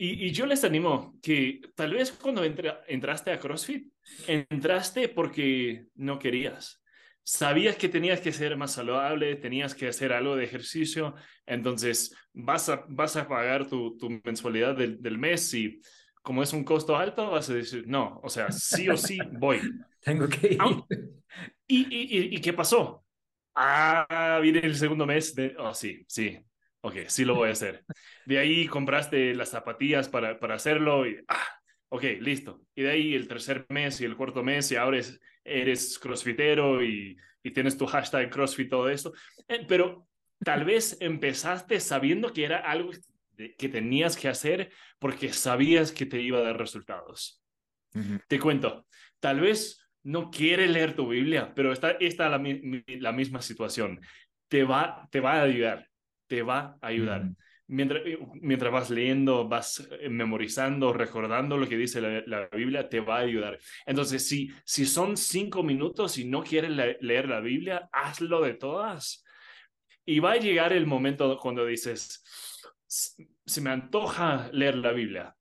Y, y, yo les animo que tal vez cuando entraste a CrossFit, entraste porque no querías. Sabías que tenías que ser más saludable, tenías que hacer algo de ejercicio, entonces vas a, vas a pagar tu, tu mensualidad del, del mes y como es un costo alto, vas a decir, no, o sea, sí o sí voy. Tengo que ir. ¿Y, y, y, qué pasó? Ah, viene el segundo mes de, oh, sí, sí, ok, sí lo voy a hacer. De ahí compraste las zapatillas para, para hacerlo y, ah, ok, listo. Y de ahí el tercer mes y el cuarto mes y ahora eres, eres crossfitero y, y tienes tu hashtag crossfit, todo esto. Eh, pero tal vez empezaste sabiendo que era algo que tenías que hacer porque sabías que te iba a dar resultados. Te cuento, tal vez no quiere leer tu Biblia, pero está, está la, la misma situación. Te va, te va a ayudar, te va a ayudar. Mientras, eh, mientras vas leyendo, vas eh, memorizando, recordando lo que dice la, Biblia, te va a ayudar. Entonces, si, si son cinco minutos y no quieres leer la Biblia, hazlo de todas. Y va a llegar el momento cuando dices, se me antoja leer la Biblia.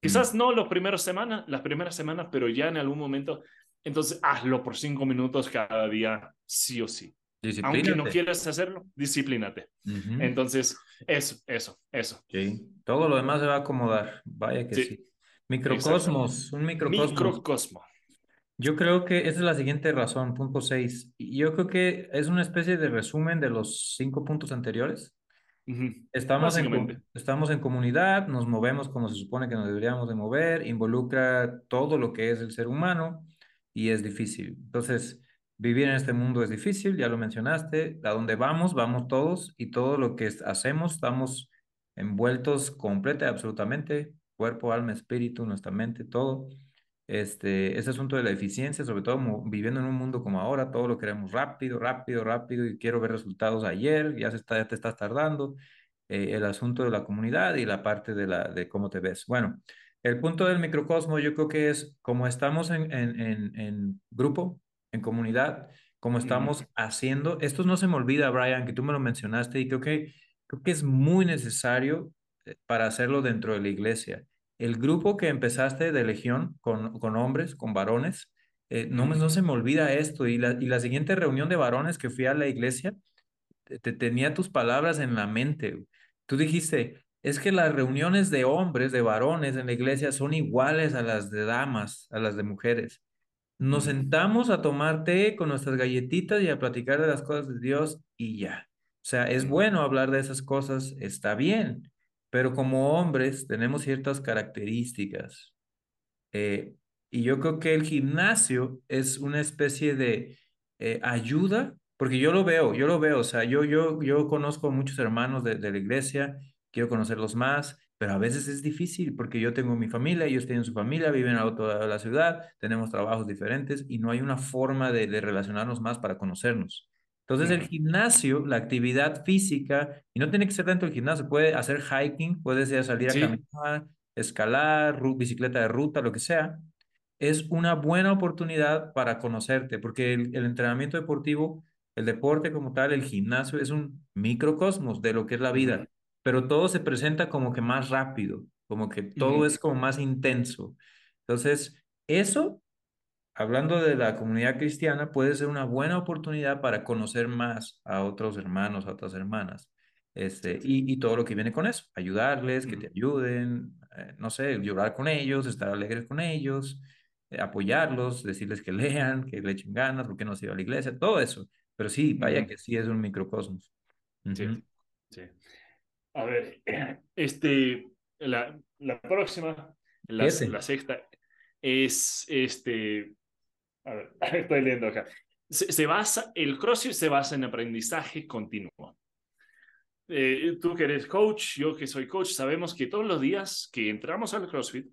Quizás no las primeras semanas, las primeras semanas, pero ya en algún momento, entonces hazlo por cinco minutos cada día, sí o sí. Aunque no quieras hacerlo, disciplínate. Entonces, eso, eso, eso. Todo lo demás se va a acomodar. Vaya que sí. Microcosmos, un microcosmos. Microcosmo. Yo creo que esa es la siguiente razón, punto seis. Yo creo que es una especie de resumen de los cinco puntos anteriores. Estamos, en, estamos en comunidad, nos movemos como se supone que nos deberíamos de mover, involucra todo lo que es el ser humano y es difícil. Entonces, vivir en este mundo es difícil, ya lo mencionaste, a donde vamos, vamos todos y todo lo que hacemos estamos envueltos completa y absolutamente, cuerpo, alma, espíritu, nuestra mente, todo este, ese asunto de la eficiencia, sobre todo viviendo en un mundo como ahora, todo lo queremos rápido, rápido, rápido y quiero ver resultados ayer, ya, se está, ya te estás tardando, eh, el asunto de la comunidad y la parte de, la, de cómo te ves. Bueno, el punto del microcosmo yo creo que es como estamos en, en, en, en grupo, en comunidad, como estamos haciendo, esto no se me olvida, Brian, que tú me lo mencionaste y creo que, creo que es muy necesario eh, para hacerlo dentro de la iglesia el grupo que empezaste de Legión con, con hombres, con varones, eh, no, no se me olvida esto. Y la, y la siguiente reunión de varones que fui a la iglesia, te, tenía tus palabras en la mente. Tú dijiste, es que las reuniones de hombres, de varones en la iglesia son iguales a las de damas, a las de mujeres. Nos sentamos a tomar té con nuestras galletitas y a platicar de las cosas de Dios y ya. O sea, es bueno hablar de esas cosas, está bien, pero como hombres tenemos ciertas características. Eh, y yo creo que el gimnasio es una especie de eh, ayuda, porque yo lo veo, yo lo veo, o sea, yo, yo, yo conozco a muchos hermanos de, de, la iglesia, quiero conocerlos más, pero a veces es difícil porque yo tengo mi familia, ellos tienen su familia, viven a toda la ciudad, tenemos trabajos diferentes y no hay una forma de, de relacionarnos más para conocernos. Entonces el gimnasio, la actividad física, y no tiene que ser dentro del gimnasio, puede hacer hiking, puede ser salir a caminar, escalar, bicicleta de ruta, lo que sea, es una buena oportunidad para conocerte, porque el, entrenamiento deportivo, el deporte como tal, el gimnasio es un microcosmos de lo que es la vida, pero todo se presenta como que más rápido, como que todo es como más intenso. Entonces, eso hablando de la comunidad cristiana, puede ser una buena oportunidad para conocer más a otros hermanos, a otras hermanas. Este, y, y todo lo que viene con eso, ayudarles, que te ayuden, eh, no sé, llorar con ellos, estar alegres con ellos, eh, apoyarlos, decirles que lean, que le echen ganas, porque no se iba a la iglesia, todo eso. Pero sí, vaya que sí es un microcosmos. Sí, sí. A ver, este, la, la próxima, la, la sexta, es este, a ver, estoy leyendo acá. Se, basa, el CrossFit se basa en aprendizaje continuo. Eh, tú que eres coach, yo que soy coach, sabemos que todos los días que entramos al CrossFit,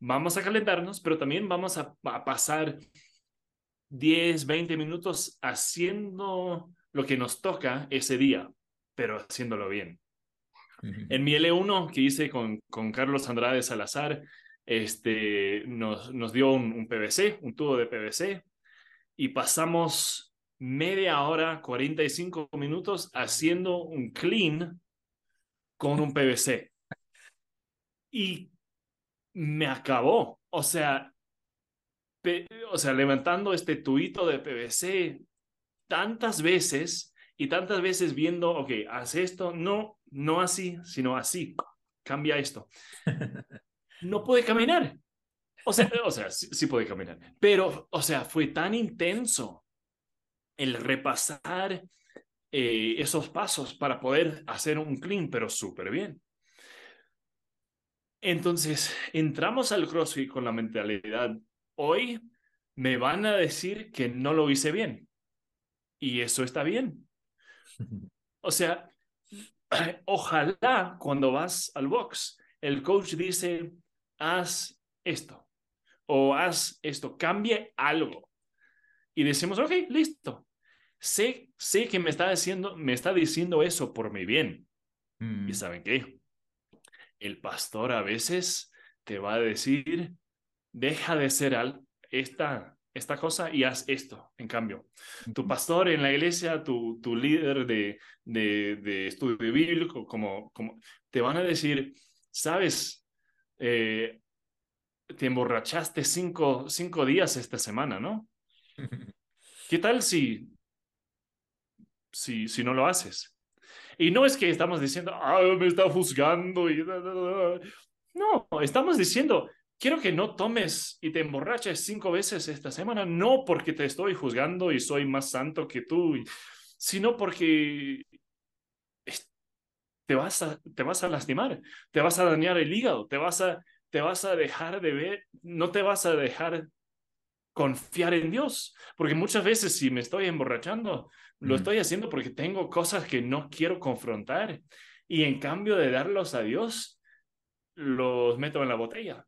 vamos a calentarnos, pero también vamos a, pasar 10, 20 minutos haciendo lo que nos toca ese día, pero haciéndolo bien. En mi L1 que hice con, con Carlos Andrade Salazar, este, nos, nos dio un, un PVC, un tubo de PVC, y pasamos media hora, 45 minutos haciendo un clean con un PVC. Y me acabó. O sea, o sea, levantando este tuito de PVC tantas veces y tantas veces viendo, ok, haz esto, no, no así, sino así, cambia esto. No puede caminar. O sea, o sea, sí, puede caminar, pero, o sea, fue tan intenso el repasar eh, esos pasos para poder hacer un clean, pero súper bien. Entonces, entramos al CrossFit con la mentalidad, hoy me van a decir que no lo hice bien. Y eso está bien. O sea, ojalá cuando vas al box, el coach dice, haz esto o haz esto, cambie algo. Y decimos, ok, listo. Sé, sé que me está, diciendo, me está diciendo eso por mi bien. ¿Y mm. saben qué? el pastor a veces te va a decir, deja de ser al, esta, esta cosa y haz esto, en cambio. Tu pastor en la iglesia, tu, tu líder de, de, estudio bíblico, como, como, te van a decir, sabes, eh, te emborrachaste cinco, cinco días esta semana, ¿no? ¿Qué tal si, si, si no lo haces? Y no es que estamos diciendo, ah, me está juzgando. Y... No, estamos diciendo, quiero que no tomes y te emborraches cinco veces esta semana, no porque te estoy juzgando y soy más santo que tú, sino porque te vas a, te vas a lastimar, te vas a dañar el hígado, te vas a, te vas a dejar de ver, no te vas a dejar confiar en Dios, porque muchas veces si me estoy emborrachando, lo estoy haciendo porque tengo cosas que no quiero confrontar y en cambio de darlos a Dios, los meto en la botella.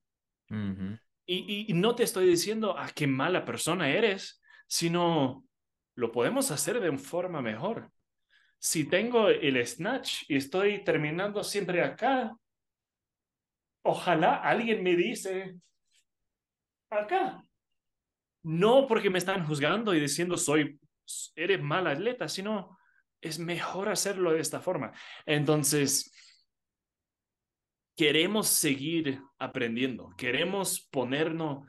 y, y, no te estoy diciendo a ah, qué mala persona eres, sino lo podemos hacer de forma mejor. Si tengo el snatch y estoy terminando siempre acá, ojalá alguien me dice acá. No porque me están juzgando y diciendo soy eres mal atleta, sino es mejor hacerlo de esta forma. Entonces, queremos seguir aprendiendo, queremos ponernos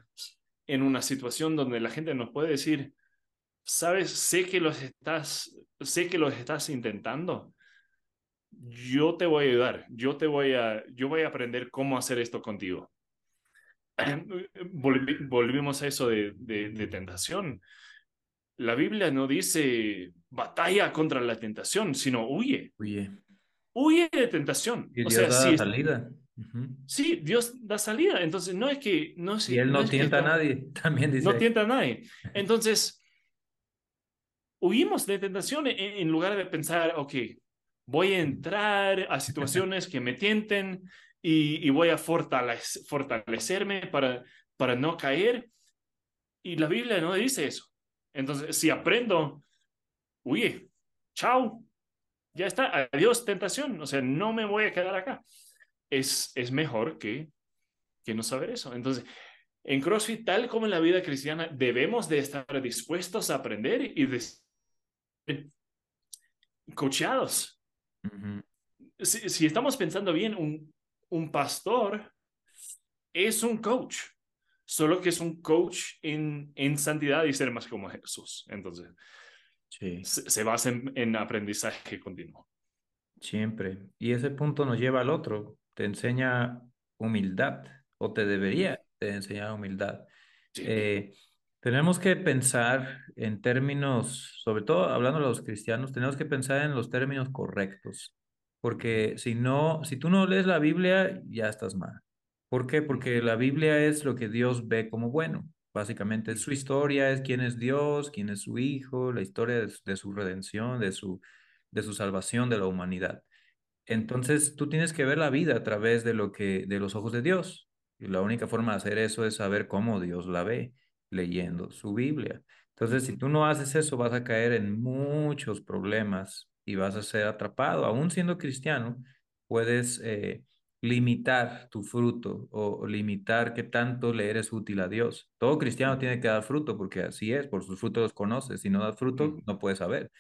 en una situación donde la gente nos puede decir, sabes, sé que los estás, sé que los estás intentando. Yo te voy a ayudar, yo te voy a, yo voy a aprender cómo hacer esto contigo. volvimos a eso de, de tentación la Biblia no dice batalla contra la tentación, sino huye. Huye. Huye de tentación. Y Dios o sea, da salida. Sí, Dios da salida. Entonces, no es que... No y Él no, tienta a nadie, también dice. No tienta a nadie. Entonces, huimos de tentación en, lugar de pensar, ok, voy a entrar a situaciones que me tienten y, voy a fortalecerme para, para no caer. Y la Biblia no dice eso. Entonces, si aprendo, huye, chao, ya está, adiós tentación, o sea, no me voy a quedar acá. Es, es mejor que, que no saber eso. Entonces, en CrossFit, tal como en la vida cristiana, debemos de estar dispuestos a aprender y de coachados. si, si, estamos pensando bien, un, un pastor es un coach solo que es un coach en, en santidad y ser más como Jesús. Entonces, sí. se, basa en, aprendizaje continuo. Siempre. Y ese punto nos lleva al otro. Te enseña humildad, o te debería de enseñar humildad. Eh, tenemos que pensar en términos, sobre todo hablando de los cristianos, tenemos que pensar en los términos correctos, porque si no, si tú no lees la Biblia, ya estás mal. ¿Por qué? Porque la Biblia es lo que Dios ve como bueno. Básicamente su historia, es quién es Dios, quién es su Hijo, la historia de, su redención, de su, de su salvación de la humanidad. Entonces tú tienes que ver la vida a través de lo que de los ojos de Dios. Y la única forma de hacer eso es saber cómo Dios la ve leyendo su Biblia. Entonces, si tú no haces eso, vas a caer en muchos problemas y vas a ser atrapado. Aún siendo cristiano, puedes eh, limitar tu fruto o, limitar qué tanto le eres útil a Dios. Todo cristiano tiene que dar fruto porque así es, por sus frutos los conoces. Si no das fruto, no puedes saber.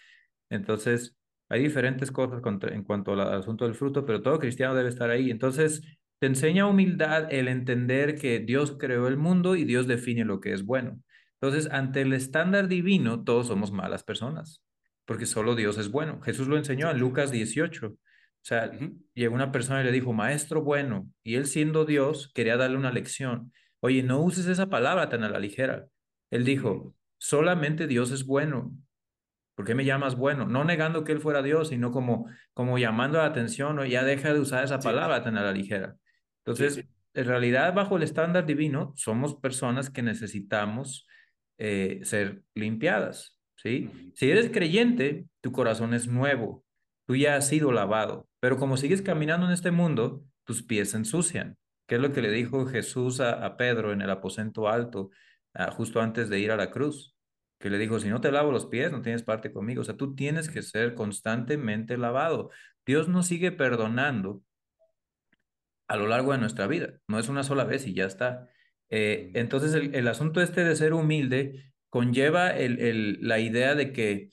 Entonces, hay diferentes cosas en cuanto al asunto del fruto, pero todo cristiano debe estar ahí. Entonces, te enseña humildad el entender que Dios creó el mundo y Dios define lo que es bueno. Entonces, ante el estándar divino, todos somos malas personas, porque solo Dios es bueno. Jesús lo enseñó en Lucas 18. O sea, llegó una persona y le dijo, maestro bueno, y él siendo Dios quería darle una lección. Oye, no uses esa palabra tan a la ligera. Él dijo, solamente Dios es bueno. ¿Por qué me llamas bueno? No negando que él fuera Dios, sino como, como llamando la atención, o ya deja de usar esa palabra tan a la ligera. Entonces, en realidad, bajo el estándar divino, somos personas que necesitamos eh, ser limpiadas, ¿sí? Si eres creyente, tu corazón es nuevo, tú ya has sido lavado, pero como sigues caminando en este mundo, tus pies se ensucian, ¿Qué es lo que le dijo Jesús a, Pedro en el aposento alto, ah, justo antes de ir a la cruz que le dijo, si no te lavo los pies, no tienes parte conmigo. O sea, tú tienes que ser constantemente lavado. Dios nos sigue perdonando a lo largo de nuestra vida. No es una sola vez y ya está. Eh, entonces, el, asunto este de ser humilde conlleva el, la idea de que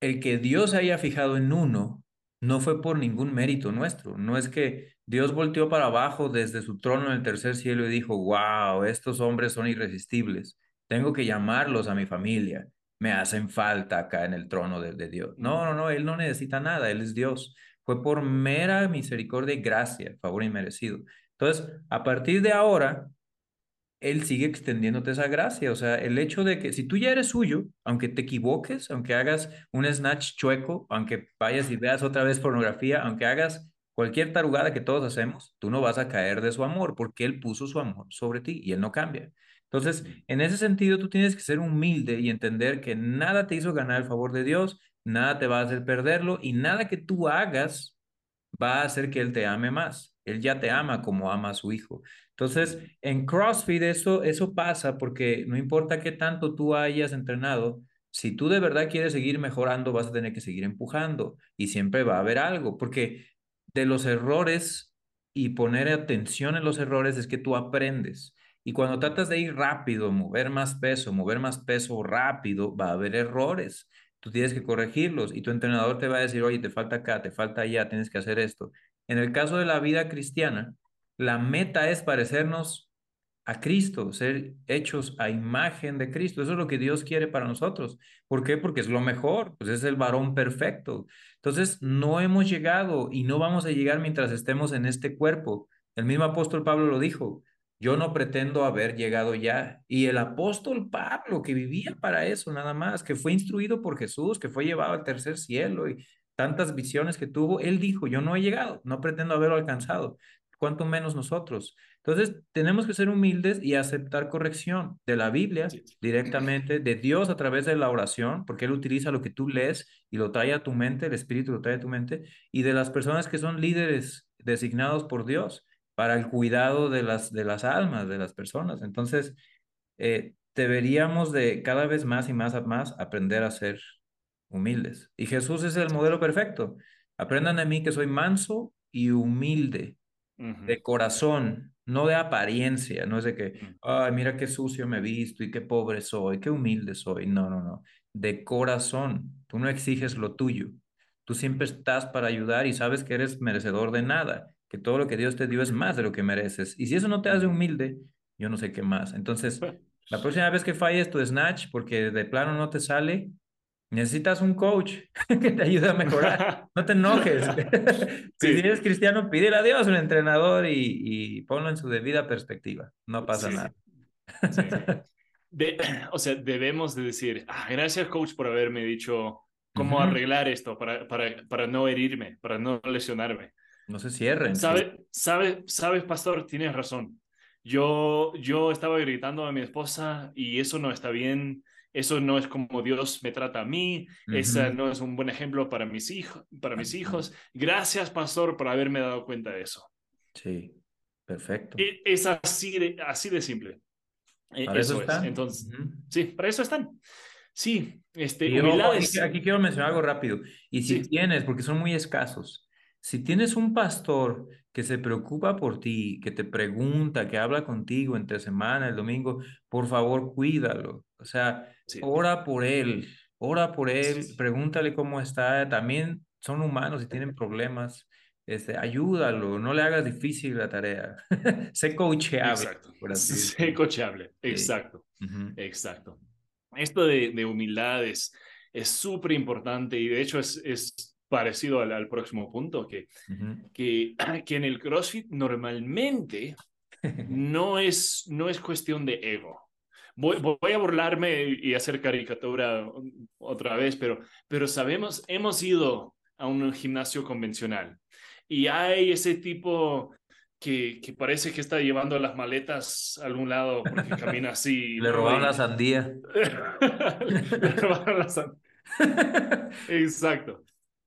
el que Dios haya fijado en uno no fue por ningún mérito nuestro. No es que Dios volteó para abajo desde su trono en el tercer cielo y dijo, wow, estos hombres son irresistibles tengo que llamarlos a mi familia, me hacen falta acá en el trono de, Dios. No, no, no, Él no necesita nada, Él es Dios. Fue por mera misericordia y gracia, favor inmerecido. Entonces, a partir de ahora, Él sigue extendiéndote esa gracia. O sea, el hecho de que si tú ya eres suyo, aunque te equivoques, aunque hagas un snatch chueco, aunque vayas y veas otra vez pornografía, aunque hagas cualquier tarugada que todos hacemos, tú no vas a caer de su amor porque Él puso su amor sobre ti y Él no cambia. Entonces, en ese sentido, tú tienes que ser humilde y entender que nada te hizo ganar el favor de Dios, nada te va a hacer perderlo y nada que tú hagas va a hacer que Él te ame más. Él ya te ama como ama a su hijo. Entonces, en CrossFit eso, eso pasa porque no importa qué tanto tú hayas entrenado, si tú de verdad quieres seguir mejorando, vas a tener que seguir empujando y siempre va a haber algo, porque de los errores y poner atención en los errores es que tú aprendes. Y cuando tratas de ir rápido, mover más peso, mover más peso rápido, va a haber errores. Tú tienes que corregirlos y tu entrenador te va a decir, oye, te falta acá, te falta allá, tienes que hacer esto. En el caso de la vida cristiana, la meta es parecernos a Cristo, ser hechos a imagen de Cristo. Eso es lo que Dios quiere para nosotros. ¿Por qué? Porque es lo mejor, pues es el varón perfecto. Entonces, no hemos llegado y no vamos a llegar mientras estemos en este cuerpo. El mismo apóstol Pablo lo dijo, yo no pretendo haber llegado ya. Y el apóstol Pablo, que vivía para eso nada más, que fue instruido por Jesús, que fue llevado al tercer cielo y tantas visiones que tuvo, él dijo, yo no he llegado, no pretendo haberlo alcanzado, cuanto menos nosotros. Entonces, tenemos que ser humildes y aceptar corrección de la Biblia directamente, de Dios a través de la oración, porque Él utiliza lo que tú lees y lo trae a tu mente, el Espíritu lo trae a tu mente, y de las personas que son líderes designados por Dios para el cuidado de las, de las almas de las personas. Entonces, eh, deberíamos de cada vez más y más, más aprender a ser humildes. Y Jesús es el modelo perfecto. Aprendan de mí que soy manso y humilde, de corazón, no de apariencia, no es de que, ay, mira qué sucio me he visto y qué pobre soy, qué humilde soy. No, no, no. De corazón, tú no exiges lo tuyo. Tú siempre estás para ayudar y sabes que eres merecedor de nada que todo lo que Dios te dio es más de lo que mereces. Y si eso no te hace humilde, yo no sé qué más. Entonces, la próxima vez que falles tu snatch porque de plano no te sale, necesitas un coach que te ayude a mejorar. No te enojes. Si eres cristiano, pídele a Dios un entrenador y, ponlo en su debida perspectiva. No pasa nada. o sea, debemos de decir, ah, gracias coach por haberme dicho cómo arreglar esto para, para, para no herirme, para no lesionarme. No se cierren. Sabe, sabe, sabes, pastor, tienes razón. Yo, yo estaba gritando a mi esposa y eso no está bien. Eso no es como Dios me trata a mí. Esa no es un buen ejemplo para mis, hijos, para mis hijos. Gracias, pastor, por haberme dado cuenta de eso. Sí, perfecto. E, es así de, así de simple. E, para eso, están. Entonces, sí, para eso están. Sí, este, aquí, quiero mencionar algo rápido. Y si tienes, porque son muy escasos, Si tienes un pastor que se preocupa por ti, que te pregunta, que habla contigo entre semana, el domingo, por favor, cuídalo. O sea, ora por él, ora por él, pregúntale cómo está. También son humanos y tienen problemas. Este, ayúdalo, no le hagas difícil la tarea. sé coachable. Exacto. sé coachable. Exacto. Exacto. Esto de, humildad es súper importante y de hecho es, es parecido al, próximo punto, que, que, que en el CrossFit normalmente no es, no es cuestión de ego. Voy, voy, a burlarme y hacer caricatura otra vez, pero, pero sabemos, hemos ido a un gimnasio convencional y hay ese tipo que, que, parece que está llevando las maletas a algún lado porque camina así. Le robaron la sandía. Le robaron la sandía. Exacto.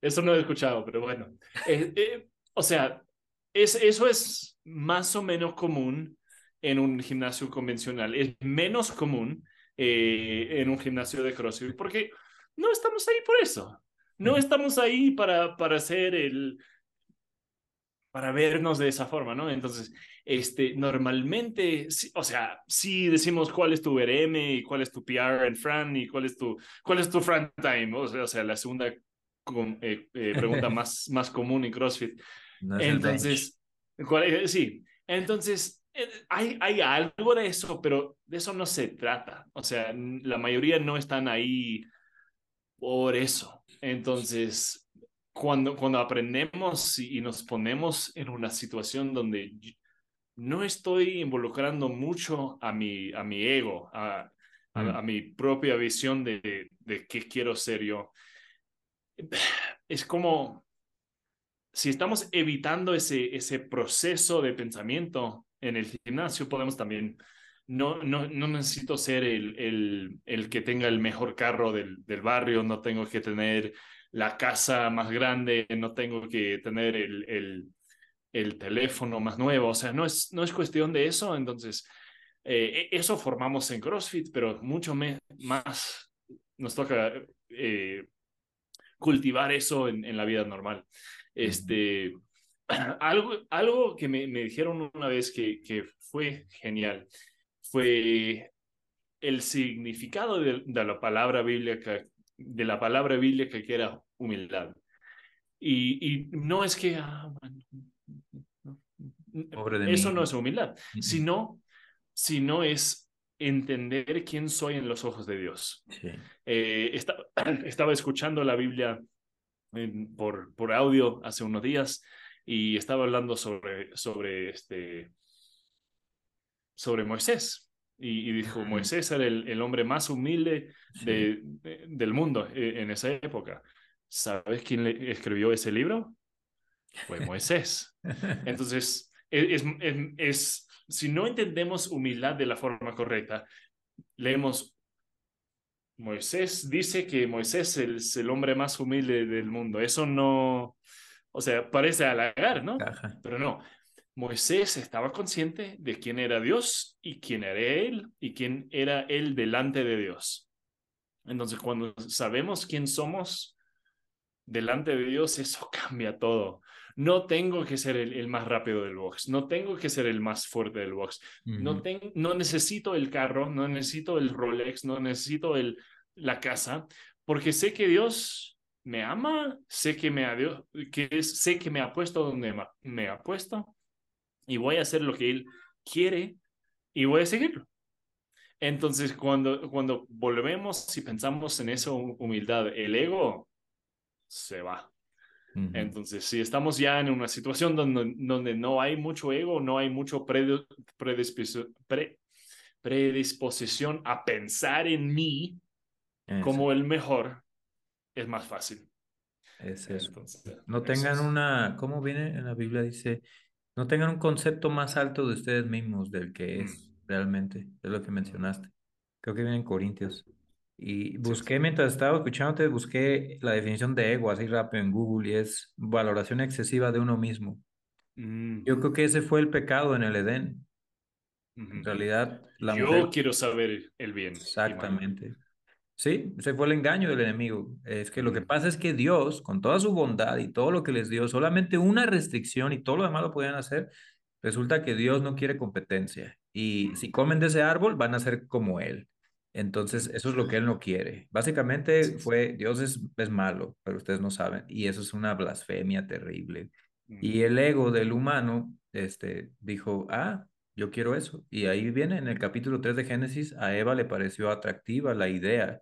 Eso no he escuchado, pero bueno. Eh, eh, o sea, es, eso es más o menos común en un gimnasio convencional. Es menos común eh, en un gimnasio de CrossFit porque no estamos ahí por eso. No estamos ahí para, para hacer el, para vernos de esa forma, ¿no? Entonces, este, normalmente, o sea, si decimos cuál es tu RM y cuál es tu PR en Fran y cuál es tu, cuál es tu Fran Time, o sea, o sea la segunda eh, eh, pregunta más, más común en CrossFit. entonces, sí, entonces hay, hay algo de eso, pero de eso no se trata. O sea, la mayoría no están ahí por eso. Entonces, cuando, cuando aprendemos y, nos ponemos en una situación donde no estoy involucrando mucho a mi, a mi ego, a, a, mm. mi propia visión de, de qué quiero ser yo, es como si estamos evitando ese, ese proceso de pensamiento en el gimnasio, podemos también, no, no, no necesito ser el, el, el, que tenga el mejor carro del, del, barrio, no tengo que tener la casa más grande, no tengo que tener el, el, el teléfono más nuevo, o sea, no es, no es cuestión de eso, entonces, eh, e, eso formamos en CrossFit, pero mucho más nos toca eh, cultivar eso en, en la vida normal. Este, algo, algo que me, me, dijeron una vez que, que fue genial fue el significado de, de, la palabra bíblica, de la palabra bíblica que era humildad. Y, y no es que ah, eso no es humildad, sino, sino es entender quién soy en los ojos de Dios. Eh, estaba escuchando la Biblia por, por audio hace unos días y estaba hablando sobre, sobre, este, sobre Moisés. Y, dijo, Moisés era el, el hombre más humilde de, del mundo eh, en esa época. ¿Sabes quién le escribió ese libro? Fue Moisés. Entonces, es, es si no entendemos humildad de la forma correcta, leemos, Moisés dice que Moisés es el hombre más humilde del mundo. Eso no, o sea, parece halagar, ¿no? Pero no. Moisés estaba consciente de quién era Dios y quién era él y quién era él delante de Dios. Entonces, cuando sabemos quién somos delante de Dios, eso cambia todo no tengo que ser el, más rápido del box, no tengo que ser el más fuerte del box, no, no necesito el carro, no necesito el Rolex, no necesito el, la casa, porque sé que Dios me ama, sé que me ha, que sé que me ha puesto donde me ha puesto y voy a hacer lo que Él quiere y voy a seguirlo. Entonces, cuando, cuando volvemos y pensamos en esa humildad, el ego se va. Entonces, si estamos ya en una situación donde, donde no hay mucho ego, no hay mucho predisposición a pensar en mí como el mejor, es más fácil. Es eso. no tengan una, ¿cómo viene en la Biblia? Dice, no tengan un concepto más alto de ustedes mismos del que es mm. realmente, es lo que mencionaste. Creo que viene en Corintios. Y busqué, mientras estaba escuchándote, busqué la definición de ego así rápido en Google y es valoración excesiva de uno mismo. Mm. Yo creo que ese fue el pecado en el Edén. En realidad, la Yo quiero saber el bien. Exactamente. Sí, ese fue el engaño del enemigo. Es que lo que pasa es que Dios, con toda su bondad y todo lo que les dio, solamente una restricción y todo lo demás lo podían hacer, resulta que Dios no quiere competencia. Y si comen de ese árbol, van a ser como Él. Entonces, eso es lo que Él no quiere. Básicamente fue, Dios es, es malo, pero ustedes no saben. Y eso es una blasfemia terrible. Y el ego del humano este, dijo, ah, yo quiero eso. Y ahí viene en el capítulo 3 de Génesis, a Eva le pareció atractiva la idea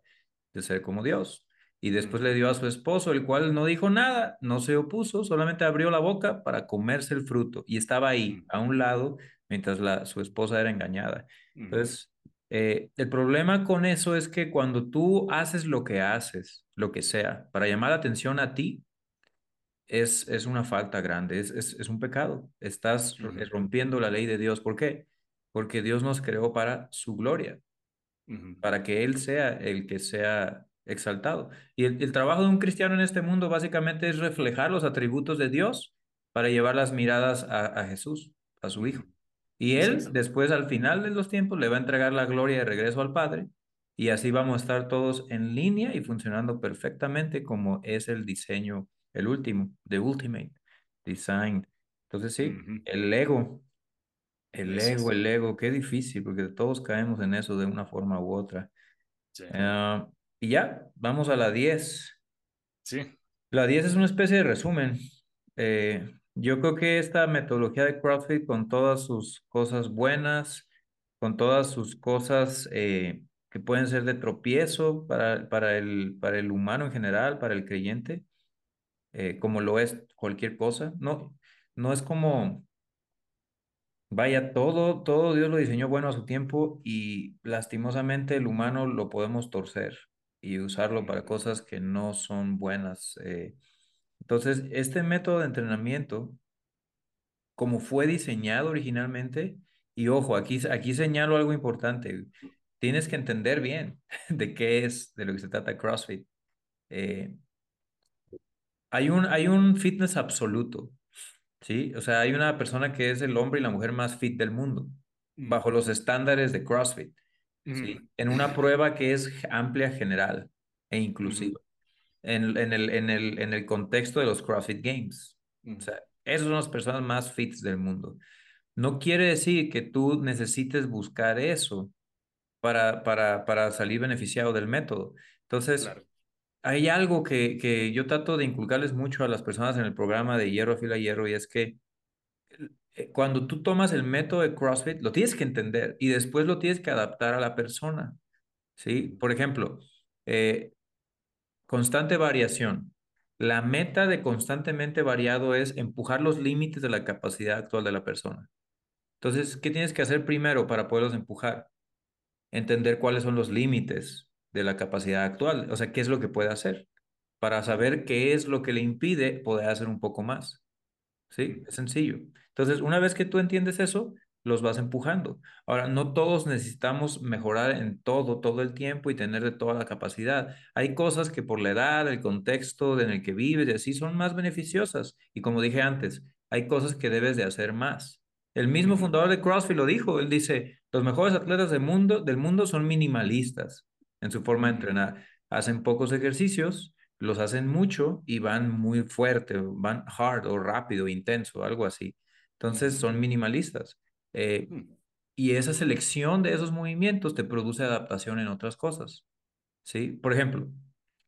de ser como Dios. Y después le dio a su esposo, el cual no dijo nada, no se opuso, solamente abrió la boca para comerse el fruto y estaba ahí, a un lado, mientras la, su esposa era engañada. Entonces, eh, el problema con eso es que cuando tú haces lo que haces, lo que sea, para llamar la atención a ti, es, es una falta grande, es, es, un pecado. Estás rompiendo la ley de Dios. ¿Por qué? Porque Dios nos creó para su gloria, para que Él sea el que sea exaltado. Y el, trabajo de un cristiano en este mundo básicamente es reflejar los atributos de Dios para llevar las miradas a, Jesús, a su Hijo. Y Él, después, al final de los tiempos, le va a entregar la gloria de regreso al Padre. Y así vamos a estar todos en línea y funcionando perfectamente como es el diseño el último, The Ultimate Design. Entonces sí, el ego, el ego, el ego, qué difícil, porque todos caemos en eso de una forma u otra. Ah, y ya, vamos a la 10. Sí. La 10 es una especie de resumen. Eh, yo creo que esta metodología de CrossFit, con todas sus cosas buenas, con todas sus cosas eh, que pueden ser de tropiezo para, para, el, para el humano en general, para el creyente, eh, como lo es cualquier cosa. No, no es como, vaya, todo, todo Dios lo diseñó bueno a su tiempo y lastimosamente el humano lo podemos torcer y usarlo para cosas que no son buenas. Eh. Entonces, este método de entrenamiento, como fue diseñado originalmente, y ojo, aquí, aquí señalo algo importante, tienes que entender bien de qué es, de lo que se trata CrossFit. Eh, hay un, hay un fitness absoluto, ¿sí? O sea, hay una persona que es el hombre y la mujer más fit del mundo, bajo los estándares de CrossFit, ¿sí? En una prueba que es amplia, general e inclusiva, en, en, el, en, el, en el contexto de los CrossFit Games. O sea, esas son las personas más fits del mundo. No quiere decir que tú necesites buscar eso para, para, para salir beneficiado del método. Entonces, hay algo que, que yo trato de inculcarles mucho a las personas en el programa de Hierro Fila Hierro y es que eh, cuando tú tomas el método de CrossFit, lo tienes que entender y después lo tienes que adaptar a la persona. ¿sí? Por ejemplo, eh, constante variación. La meta de constantemente variado es empujar los límites de la capacidad actual de la persona. Entonces, ¿qué tienes que hacer primero para poderlos empujar? Entender cuáles son los límites de la capacidad actual. O sea, ¿qué es lo que puede hacer? Para saber qué es lo que le impide poder hacer un poco más. ¿Sí? Es sencillo. Entonces, una vez que tú entiendes eso, los vas empujando. Ahora, no todos necesitamos mejorar en todo, todo el tiempo y tener de toda la capacidad. Hay cosas que por la edad, el contexto en el que vives y así son más beneficiosas. Y como dije antes, hay cosas que debes de hacer más. El mismo fundador de CrossFit lo dijo. Él dice, los mejores atletas del mundo, del mundo son minimalistas en su forma de entrenar. Hacen pocos ejercicios, los hacen mucho y van muy fuerte, van hard o rápido, intenso, algo así. Entonces son minimalistas. Eh, y esa selección de esos movimientos te produce adaptación en otras cosas. ¿Sí? Por ejemplo,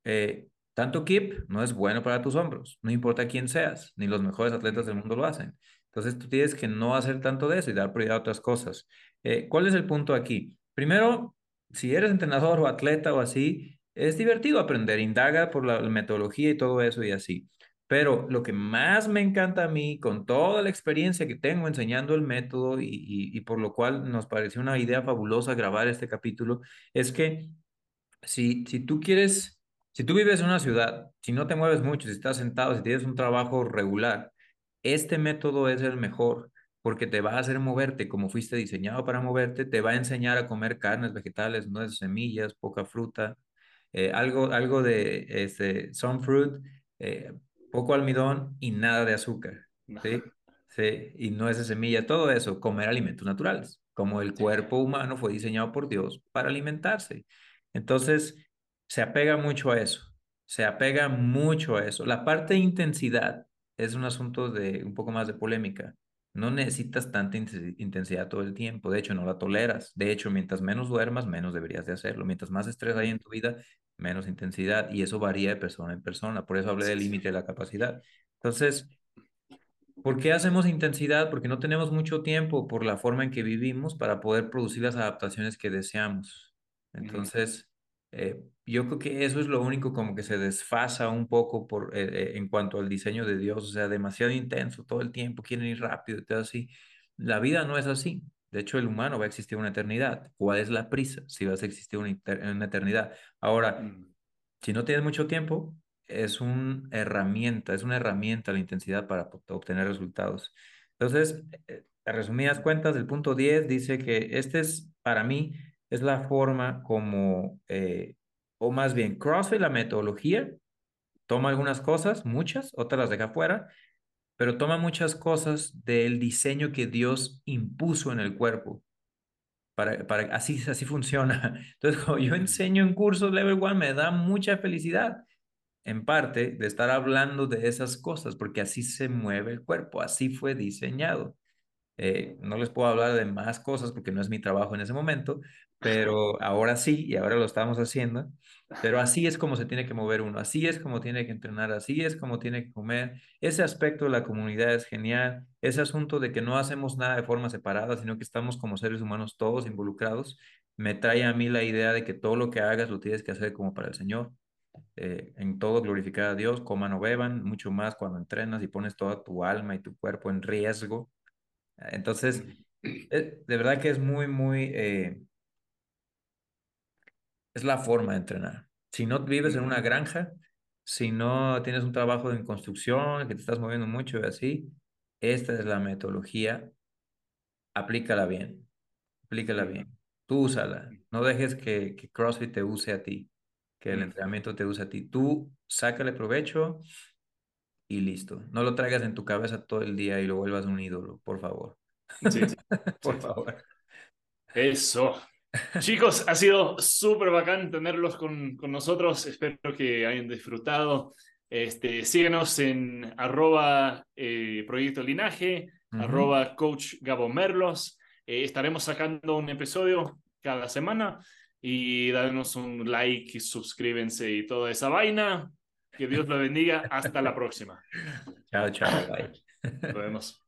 eh, tanto keep no es bueno para tus hombros, no importa quién seas, ni los mejores atletas del mundo lo hacen. Entonces tú tienes que no hacer tanto de eso y dar prioridad a otras cosas. Eh, ¿Cuál es el punto aquí? Primero, si eres entrenador o atleta o así, es divertido aprender, indaga por la metodología y todo eso y así. Pero lo que más me encanta a mí, con toda la experiencia que tengo enseñando el método y, y, por lo cual nos pareció una idea fabulosa grabar este capítulo, es que si, si tú quieres, si tú vives en una ciudad, si no te mueves mucho, si estás sentado, si tienes un trabajo regular, este método es el mejor porque te va a hacer moverte como fuiste diseñado para moverte, te va a enseñar a comer carnes, vegetales, nueces, semillas, poca fruta, eh, algo, algo de este, some fruit, eh, poco almidón y nada de azúcar, ¿sí? ¿sí? Y nueces, semillas, todo eso, comer alimentos naturales, como el cuerpo humano fue diseñado por Dios para alimentarse. Entonces, se apega mucho a eso, se apega mucho a eso. La parte de intensidad es un asunto de un poco más de polémica. No necesitas tanta intensidad todo el tiempo, de hecho no la toleras. De hecho, mientras menos duermas, menos deberías de hacerlo. Mientras más estrés hay en tu vida, menos intensidad y eso varía de persona en persona. Por eso hablé del límite de la capacidad. Entonces, ¿por qué hacemos intensidad? Porque no tenemos mucho tiempo por la forma en que vivimos para poder producir las adaptaciones que deseamos. Entonces, eh, yo creo que eso es lo único como que se desfasa un poco por, eh, eh, en cuanto al diseño de Dios, o sea, demasiado intenso todo el tiempo, quieren ir rápido y todo así. La vida no es así. De hecho, el humano va a existir una eternidad. ¿Cuál es la prisa si vas a existir una, una eternidad? Ahora, mm. si no tienes mucho tiempo, es una herramienta, es una herramienta la intensidad para obtener resultados. Entonces, a resumidas cuentas, el punto 10 dice que este es, para mí, es la forma como, eh, o más bien, CrossFit, la metodología, toma algunas cosas, muchas, otras las deja fuera, pero toma muchas cosas del diseño que Dios impuso en el cuerpo. Para, para, así, así funciona. Entonces, cuando yo enseño en cursos Level One, me da mucha felicidad, en parte, de estar hablando de esas cosas, porque así se mueve el cuerpo, así fue diseñado. Eh, no les puedo hablar de más cosas porque no es mi trabajo en ese momento, pero ahora sí, y ahora lo estamos haciendo. Pero así es como se tiene que mover uno, así es como tiene que entrenar, así es como tiene que comer. Ese aspecto de la comunidad es genial. Ese asunto de que no hacemos nada de forma separada, sino que estamos como seres humanos todos involucrados, me trae a mí la idea de que todo lo que hagas lo tienes que hacer como para el Señor. Eh, en todo glorificar a Dios, coman o beban, mucho más cuando entrenas y pones toda tu alma y tu cuerpo en riesgo. Entonces, eh, de verdad que es muy, muy eh, es la forma de entrenar. Si no vives en una granja, si no tienes un trabajo en construcción, que te estás moviendo mucho y así, esta es la metodología. Aplícala bien. Aplícala bien. Tú úsala. No dejes que, que CrossFit te use a ti, que el entrenamiento te use a ti. Tú sácale provecho y listo. No lo traigas en tu cabeza todo el día y lo vuelvas un ídolo, por favor. Sí, por favor. Eso. Chicos, ha sido súper bacán tenerlos con, con, nosotros. Espero que hayan disfrutado. Este, síguenos en arroba eh, Proyecto Linaje, arroba Coach Gabo Merlos. Eh, estaremos sacando un episodio cada semana y danos un like, suscríbense y toda esa vaina. Que Dios lo bendiga. Hasta la próxima. Chao, chao. Bye. Nos vemos.